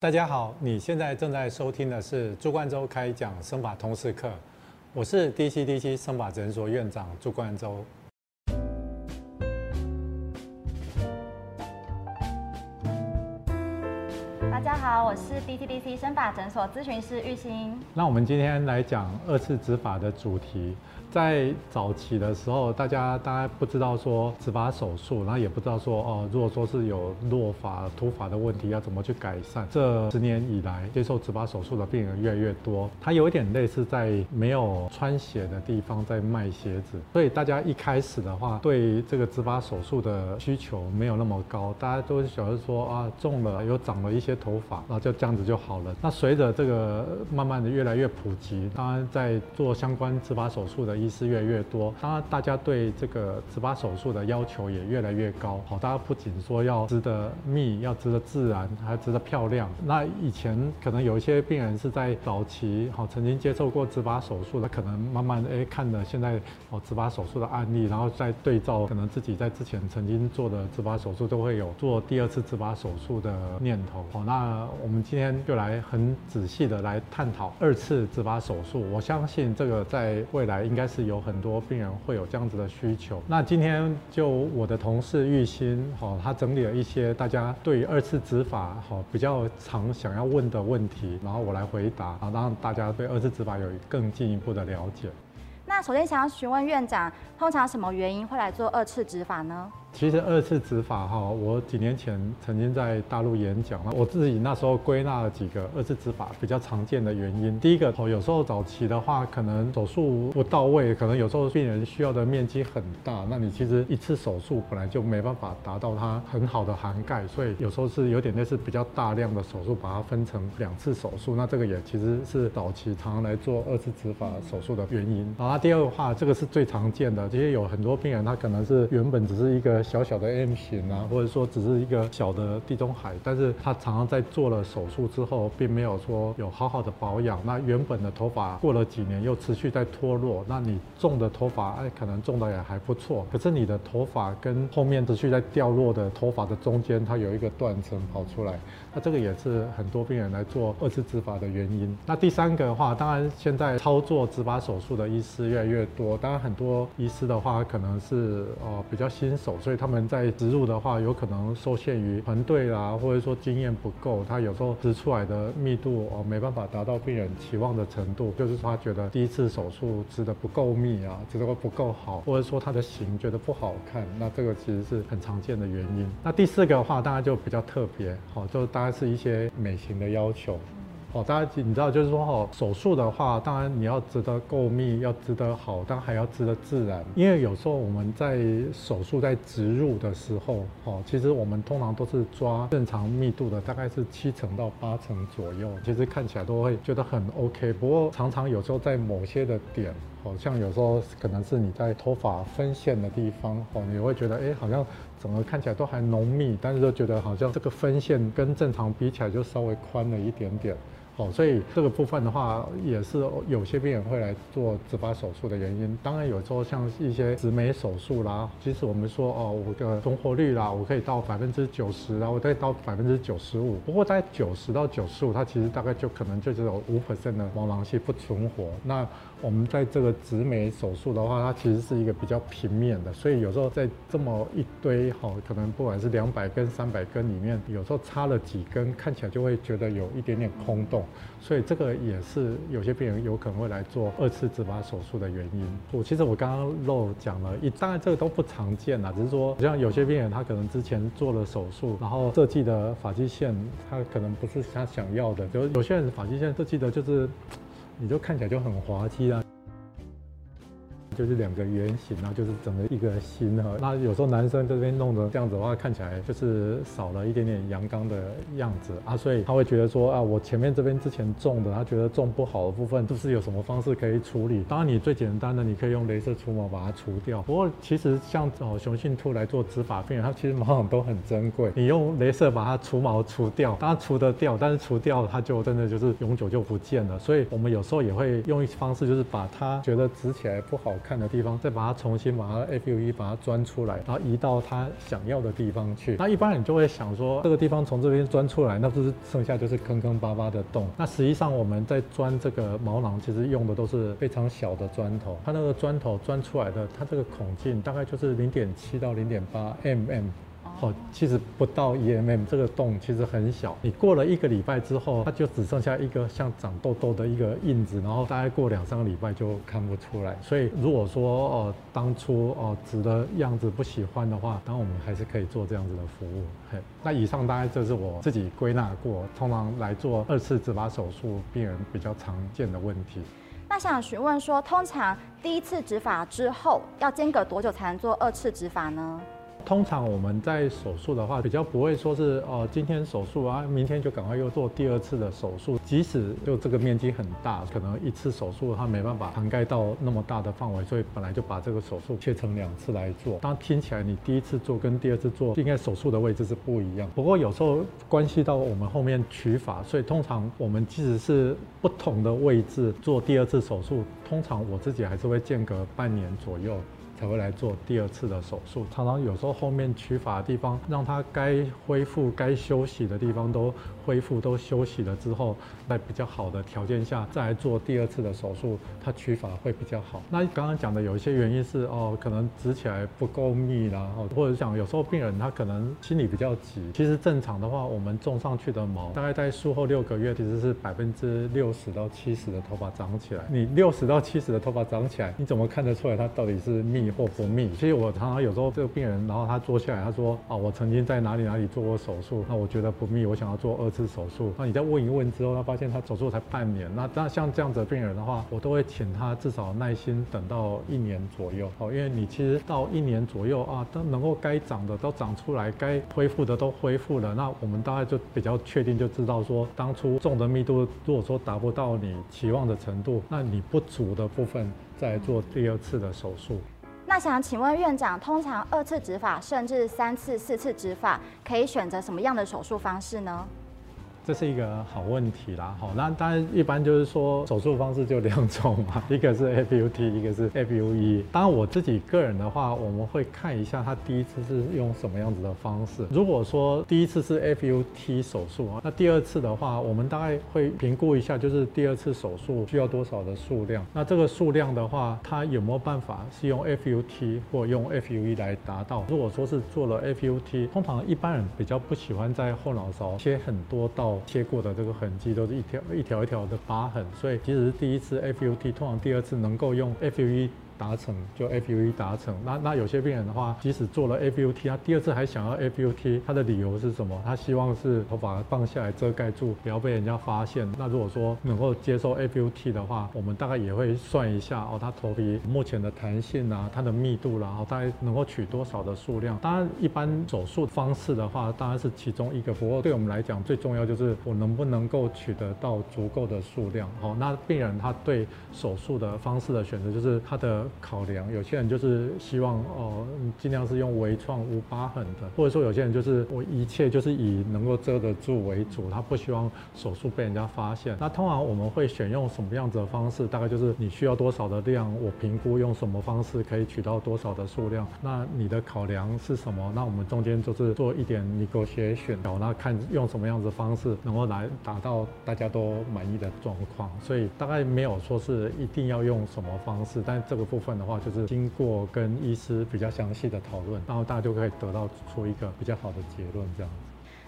大家好，你现在正在收听的是朱冠洲开讲生法通识课，我是 DCDC 生法诊所院长朱冠洲。大家好，我是 DTDC 生法诊所咨询师玉兴。那我们今天来讲二次执法的主题。在早期的时候，大家大概不知道说植发手术，然后也不知道说哦，如果说是有落发、秃发的问题，要怎么去改善。这十年以来，接受植发手术的病人越来越多，它有一点类似在没有穿鞋的地方在卖鞋子，所以大家一开始的话，对这个植发手术的需求没有那么高，大家都晓得说啊，种了又长了一些头发，然后就这样子就好了。那随着这个慢慢的越来越普及，当然在做相关植发手术的。医师越来越多，当然大家对这个植发手术的要求也越来越高。好，大家不仅说要织得密，要织得自然，还织得漂亮。那以前可能有一些病人是在早期好曾经接受过植发手术他，可能慢慢哎看了现在哦植发手术的案例，然后再对照可能自己在之前曾经做的植发手术，都会有做第二次植发手术的念头。好，那我们今天就来很仔细的来探讨二次植发手术。我相信这个在未来应该。是有很多病人会有这样子的需求。那今天就我的同事玉心，哈，他整理了一些大家对于二次执法，哈，比较常想要问的问题，然后我来回答，啊，让大家对二次执法有更进一步的了解。那首先想要询问院长，通常什么原因会来做二次执法呢？其实二次执法哈，我几年前曾经在大陆演讲了，我自己那时候归纳了几个二次执法比较常见的原因。第一个哦，有时候早期的话，可能手术不到位，可能有时候病人需要的面积很大，那你其实一次手术本来就没办法达到它很好的涵盖，所以有时候是有点类似比较大量的手术，把它分成两次手术。那这个也其实是早期常常来做二次执法手术的原因。然后第二个话，这个是最常见的，其实有很多病人他可能是原本只是一个。小小的 M 型啊，或者说只是一个小的地中海，但是他常常在做了手术之后，并没有说有好好的保养。那原本的头发过了几年又持续在脱落，那你种的头发哎，可能种的也还不错，可是你的头发跟后面持续在掉落的头发的中间，它有一个断层跑出来，那这个也是很多病人来做二次植发的原因。那第三个的话，当然现在操作植发手术的医师越来越多，当然很多医师的话可能是呃比较新手。所以他们在植入的话，有可能受限于团队啦，或者说经验不够，他有时候植出来的密度哦没办法达到病人期望的程度，就是他觉得第一次手术植的不够密啊，植的不够好，或者说他的型觉得不好看，那这个其实是很常见的原因。那第四个的话，当然就比较特别，好，就大概是一些美型的要求。哦，大家你知道，就是说哈，手术的话，当然你要织得够密，要织得好，但还要织得自然。因为有时候我们在手术在植入的时候，哦，其实我们通常都是抓正常密度的，大概是七成到八成左右，其实看起来都会觉得很 OK。不过常常有时候在某些的点，好像有时候可能是你在头发分线的地方，哦，你会觉得哎，好像整个看起来都还浓密，但是就觉得好像这个分线跟正常比起来就稍微宽了一点点。哦，所以这个部分的话，也是有些病人会来做植发手术的原因。当然，有时候像一些植眉手术啦，即使我们说哦，我的存活率啦，我可以到百分之九十啦，我可以到百分之九十五。不过在九十到九十五，它其实大概就可能就只有五 percent 的毛囊系不存活。那我们在这个植眉手术的话，它其实是一个比较平面的，所以有时候在这么一堆好，可能不管是两百根、三百根里面，有时候插了几根，看起来就会觉得有一点点空洞。所以这个也是有些病人有可能会来做二次植发手术的原因。我其实我刚刚漏讲了，一当然这个都不常见啦，只是说像有些病人他可能之前做了手术，然后设计的发际线他可能不是他想要的，就有些人发际线设计的就是，你就看起来就很滑稽啊。就是两个圆形，然后就是整个一个心哈。那有时候男生这边弄的这样子的话，看起来就是少了一点点阳刚的样子啊，所以他会觉得说啊，我前面这边之前种的，他觉得种不好的部分，是不是有什么方式可以处理？当然，你最简单的，你可以用镭射除毛把它除掉。不过其实像哦雄性兔来做植发病人，它其实毛囊都很珍贵，你用镭射把它除毛除掉，当然除得掉，但是除掉它就真的就是永久就不见了。所以我们有时候也会用一方式，就是把它觉得植起来不好。看的地方，再把它重新把它 FUE 把它钻出来，然后移到它想要的地方去。那一般人就会想说，这个地方从这边钻出来，那不是剩下就是坑坑巴巴的洞？那实际上我们在钻这个毛囊，其实用的都是非常小的砖头，它那个砖头钻出来的，它这个孔径大概就是零点七到零点八 mm。哦，其实不到 E M M 这个洞其实很小。你过了一个礼拜之后，它就只剩下一个像长痘痘的一个印子，然后大概过两三个礼拜就看不出来。所以如果说哦，当初哦纸的样子不喜欢的话，那我们还是可以做这样子的服务。嘿，那以上大概就是我自己归纳过，通常来做二次植发手术病人比较常见的问题。那想询问说，通常第一次植发之后要间隔多久才能做二次植发呢？通常我们在手术的话，比较不会说是哦，今天手术啊，明天就赶快又做第二次的手术。即使就这个面积很大，可能一次手术它没办法涵盖到那么大的范围，所以本来就把这个手术切成两次来做。当听起来你第一次做跟第二次做，应该手术的位置是不一样。不过有时候关系到我们后面取法，所以通常我们即使是不同的位置做第二次手术，通常我自己还是会间隔半年左右。才会来做第二次的手术。常常有时候后面取法的地方，让他该恢复、该休息的地方都恢复、都休息了之后，在比较好的条件下再来做第二次的手术，他取法会比较好。那刚刚讲的有一些原因是哦，可能植起来不够密啦，或者讲有时候病人他可能心里比较急。其实正常的话，我们种上去的毛，大概在术后六个月其实是百分之六十到七十的头发长起来。你六十到七十的头发长起来，你怎么看得出来它到底是密？或不密，其实我常常有时候这个病人，然后他坐下来，他说啊，我曾经在哪里哪里做过手术，那我觉得不密，我想要做二次手术。那你再问一问之后，他发现他手术才半年，那那像这样子的病人的话，我都会请他至少耐心等到一年左右，哦，因为你其实到一年左右啊，都能够该长的都长出来，该恢复的都恢复了，那我们大概就比较确定，就知道说当初种的密度如果说达不到你期望的程度，那你不足的部分再做第二次的手术。那想请问院长，通常二次植发甚至三次、四次植发，可以选择什么样的手术方式呢？这是一个好问题啦，好，那当然一般就是说手术方式就两种嘛，一个是 FUT，一个是 FUE。当然我自己个人的话，我们会看一下他第一次是用什么样子的方式。如果说第一次是 FUT 手术啊，那第二次的话，我们大概会评估一下，就是第二次手术需要多少的数量。那这个数量的话，它有没有办法是用 FUT 或用 FUE 来达到？如果说是做了 FUT，通常一般人比较不喜欢在后脑勺切很多道。切过的这个痕迹都是一条一条一条的疤痕，所以其实第一次 FUT，通常第二次能够用 FUE。达成就 FUE 达成，那那有些病人的话，即使做了 FUT，他第二次还想要 FUT，他的理由是什么？他希望是头发放下来遮盖住，不要被人家发现。那如果说能够接受 FUT 的话，我们大概也会算一下哦，他头皮目前的弹性啊，它的密度啦，然后大概能够取多少的数量。当然，一般手术方式的话，当然是其中一个。不过对我们来讲，最重要就是我能不能够取得到足够的数量。好，那病人他对手术的方式的选择，就是他的。考量有些人就是希望哦，尽量是用微创无疤痕的，或者说有些人就是我一切就是以能够遮得住为主，他不希望手术被人家发现。那通常我们会选用什么样子的方式？大概就是你需要多少的量，我评估用什么方式可以取到多少的数量。那你的考量是什么？那我们中间就是做一点 negotiation，那看用什么样子的方式能够来达到大家都满意的状况。所以大概没有说是一定要用什么方式，但这个部部分。的话，就是经过跟医师比较详细的讨论，然后大家就可以得到出一个比较好的结论，这样子。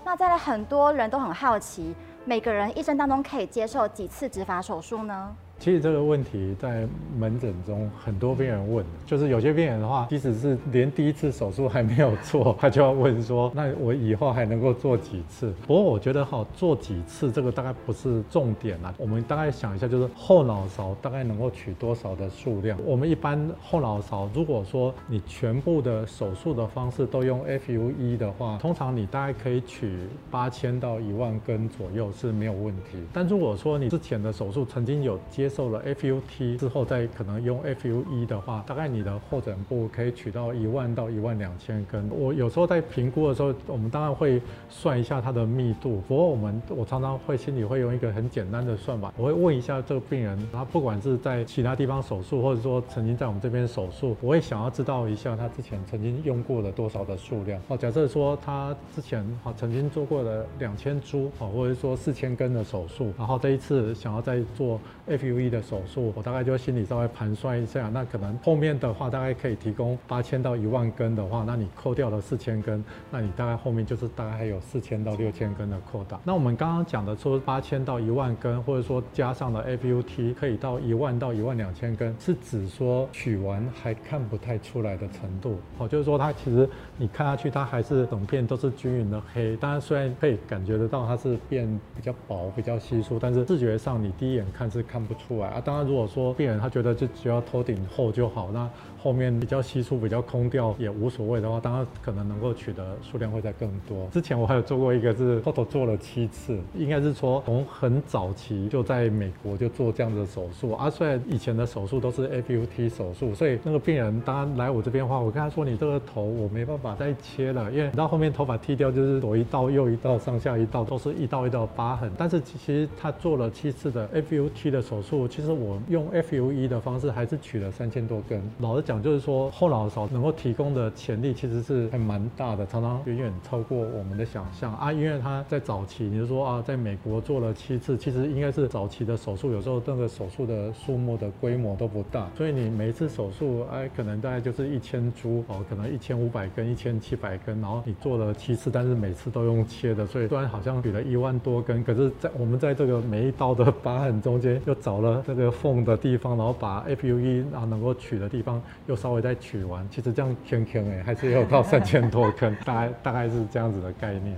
那再来，很多人都很好奇，每个人一生当中可以接受几次植发手术呢？其实这个问题在门诊中很多病人问，就是有些病人的话，即使是连第一次手术还没有做，他就要问说，那我以后还能够做几次？不过我觉得哈，做几次这个大概不是重点啦。我们大概想一下，就是后脑勺大概能够取多少的数量？我们一般后脑勺，如果说你全部的手术的方式都用 FUE 的话，通常你大概可以取八千到一万根左右是没有问题。但如果说你之前的手术曾经有接受了 FUT 之后，再可能用 FUE 的话，大概你的后枕部可以取到一万到一万两千根。我有时候在评估的时候，我们当然会算一下它的密度。不过我们我常常会心里会用一个很简单的算法，我会问一下这个病人，他不管是在其他地方手术，或者说曾经在我们这边手术，我会想要知道一下他之前曾经用过了多少的数量。哦，假设说他之前好曾经做过了两千株，哦，或者说四千根的手术，然后这一次想要再做 FUE 的手术，我大概就心里稍微盘算一下，那可能后面的话大概可以提供八千到一万根的话，那你扣掉了四千根，那你大概后面就是大概还有四千到六千根的扩大。那我们刚刚讲的说八千到一万根，或者说加上了 FUT 可以到一万到一万两千根，是指说取完还看不太出来的程度。哦，就是说它其实你看下去，它还是整片都是均匀的黑。当然虽然可以感觉得到它是变比较薄、比较稀疏，但是视觉上你第一眼看是看不出来啊。当然如果说病人他觉得就只要头顶厚就好，那后面比较稀疏、比较空掉也无所谓的话，当然可能能够取得数量会再更多。之前我还有做过一个是后头做了七次，应该是说从很早期就在美国就做这样的手术啊。虽然以前的手术都是 FUT 手术，所以那个病人当然来我这边的话，我跟他说你这个头我没办法再切了，因为你到后面头发剃掉就是左一道右一道上下一道都是一道一道疤痕。但是其实他做了七次的 FUT 的手术，其实我用 FUE 的方式还是取了三千多根。老实讲，讲就是说后脑勺能够提供的潜力其实是还蛮大的，常常远远超过我们的想象啊。因为他在早期，你就说啊，在美国做了七次，其实应该是早期的手术，有时候那个手术的数目的规模都不大，所以你每一次手术，哎，可能大概就是一千株哦，可能一千五百根、一千七百根，然后你做了七次，但是每次都用切的，所以虽然好像取了一万多根，可是，在我们在这个每一刀的疤痕中间又找了这个缝的地方，然后把 FUE 啊能够取的地方又稍微再取完，其实这样圈圈哎，还是有到三千多坑，大概大概是这样子的概念。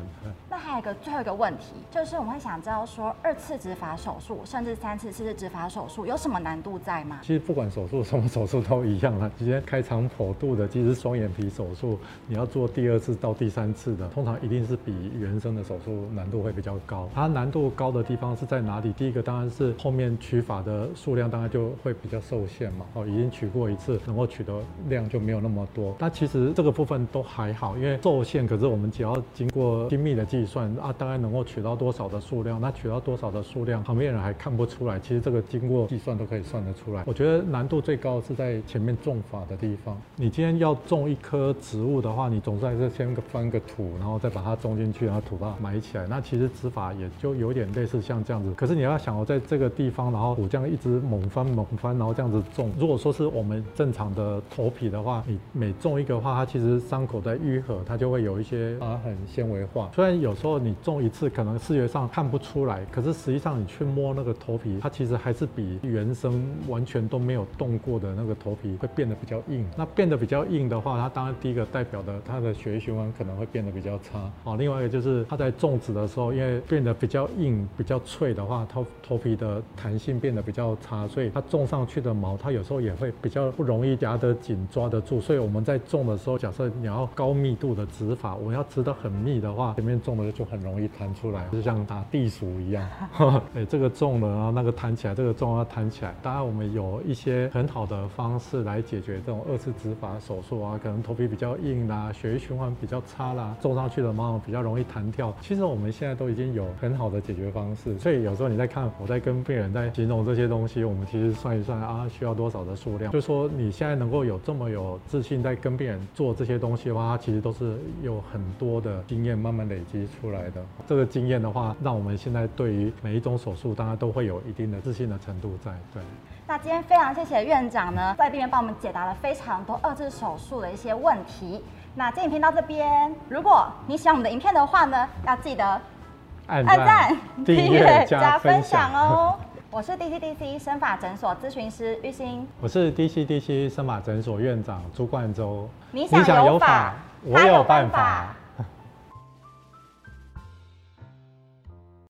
还有一个最后一个问题，就是我们会想知道说，二次植发手术甚至三次、四次植发手术有什么难度在吗？其实不管手术什么手术都一样啊。今天开肠剖肚的，即使双眼皮手术，你要做第二次到第三次的，通常一定是比原生的手术难度会比较高。它难度高的地方是在哪里？第一个当然是后面取法的数量，当然就会比较受限嘛。哦，已经取过一次，能够取的量就没有那么多。那其实这个部分都还好，因为受限，可是我们只要经过精密的计算啊，大概能够取到多少的数量，那取到多少的数量，旁边人还看不出来。其实这个经过计算都可以算得出来。我觉得难度最高是在前面种法的地方。你今天要种一棵植物的话，你总是还是先翻个土，然后再把它种进去，然后土把它埋起来。那其实植法也就有点类似像这样子。可是你要想，我在这个地方，然后土这样一直猛翻猛翻，然后这样子种。如果说是我们正常的头皮的话，你每种一个话，它其实伤口在愈合，它就会有一些疤痕纤维化。虽然有时候你种一次可能视觉上看不出来，可是实际上你去摸那个头皮，它其实还是比原生完全都没有动过的那个头皮会变得比较硬。那变得比较硬的话，它当然第一个代表的它的血液循环可能会变得比较差。哦，另外一个就是它在种植的时候，因为变得比较硬、比较脆的话，头头皮的弹性变得比较差，所以它种上去的毛，它有时候也会比较不容易夹得紧、抓得住。所以我们在种的时候，假设你要高密度的植法，我要植得很密的话，前面种的就很容易弹出来，就像打地鼠一样。哎，这个种了，然后那个弹起来，这个种要弹起来。当然，我们有一些很好的方式来解决这种二次植发手术啊，可能头皮比较硬啦，血液循环比较差啦，种上去的毛比较容易弹跳。其实我们现在都已经有很好的解决方式，所以有时候你在看我在跟病人在形容这些东西，我们其实算一算啊，需要多少的数量，就说你现在能够有这么有自信在跟病人做这些东西的话，它其实都是有很多的经验慢慢累积出来的。这个经验的话，让我们现在对于每一种手术，当然都会有一定的自信的程度在。对。那今天非常谢谢院长呢，在这边帮我们解答了非常多二次手术的一些问题。那这影片到这边，如果你喜欢我们的影片的话呢，要记得按赞、订阅、加分享哦。我是 DCDC 生法诊所咨询师玉兴，我是 DCDC 生法诊所院长朱冠洲。你想有法，我有办法。